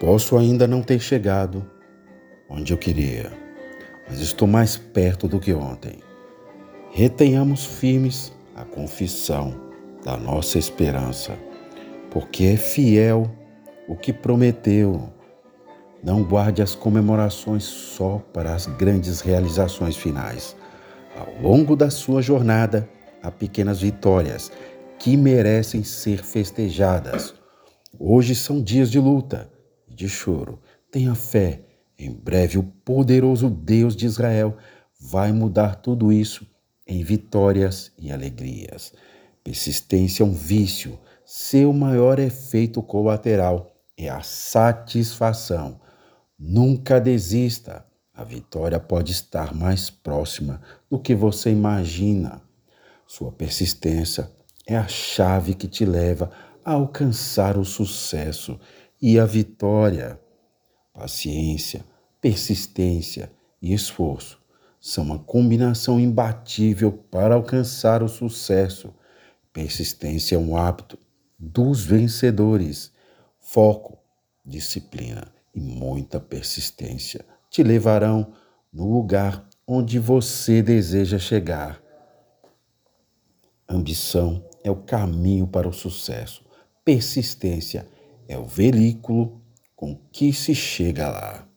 Posso ainda não ter chegado onde eu queria, mas estou mais perto do que ontem. Retenhamos firmes a confissão da nossa esperança, porque é fiel o que prometeu. Não guarde as comemorações só para as grandes realizações finais. Ao longo da sua jornada, há pequenas vitórias que merecem ser festejadas. Hoje são dias de luta e de choro. Tenha fé. Em breve, o poderoso Deus de Israel vai mudar tudo isso em vitórias e alegrias. Persistência é um vício. Seu maior efeito colateral é a satisfação. Nunca desista. A vitória pode estar mais próxima do que você imagina. Sua persistência é a chave que te leva a alcançar o sucesso e a vitória. Paciência, persistência e esforço são uma combinação imbatível para alcançar o sucesso. Persistência é um hábito dos vencedores. Foco, disciplina e muita persistência te levarão no lugar onde você deseja chegar. Ambição é o caminho para o sucesso. Persistência é o veículo com que se chega lá.